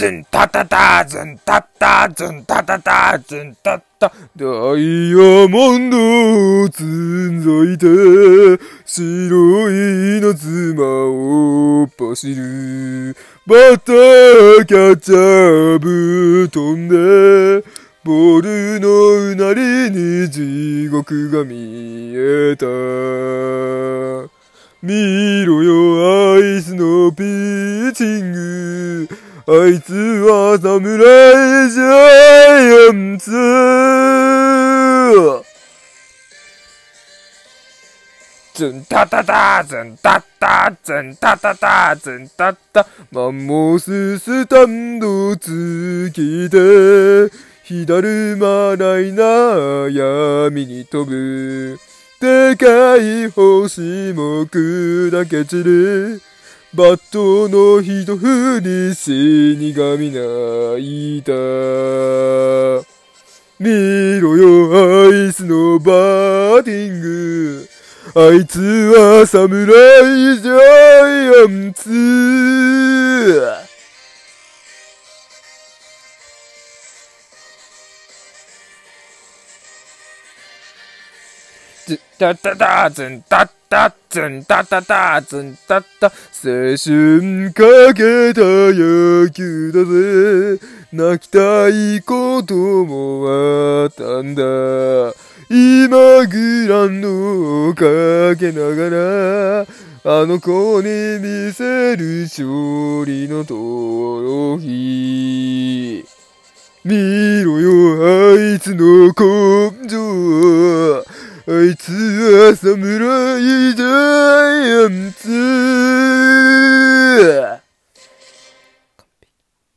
ズンタタタズンタッタズンタタタズンタッタダイヤモンドをつんざいて白いの妻を走る。バターキャッチャーぶ飛んでボールのうなりに地獄が見えた。見ろよアイスあいつは侍ジャイアンツズンタタタズンタッタズンタタタズンタッタ。マンモススタンドつきて火だるまないな闇に飛ぶ。でかい星も砕け散る。バットの一振り死神泣いた。見ろよアイスのバーティング。あいつは侍ジャイアンツ。ズタタタズンタッタズンタタタズンタッタ青春かけた野球だぜ泣きたいこともあったんだ今グランドをかけながらあの子に見せる勝利のトロフィー見ろよあいつの根性あいつは侍じゃんつ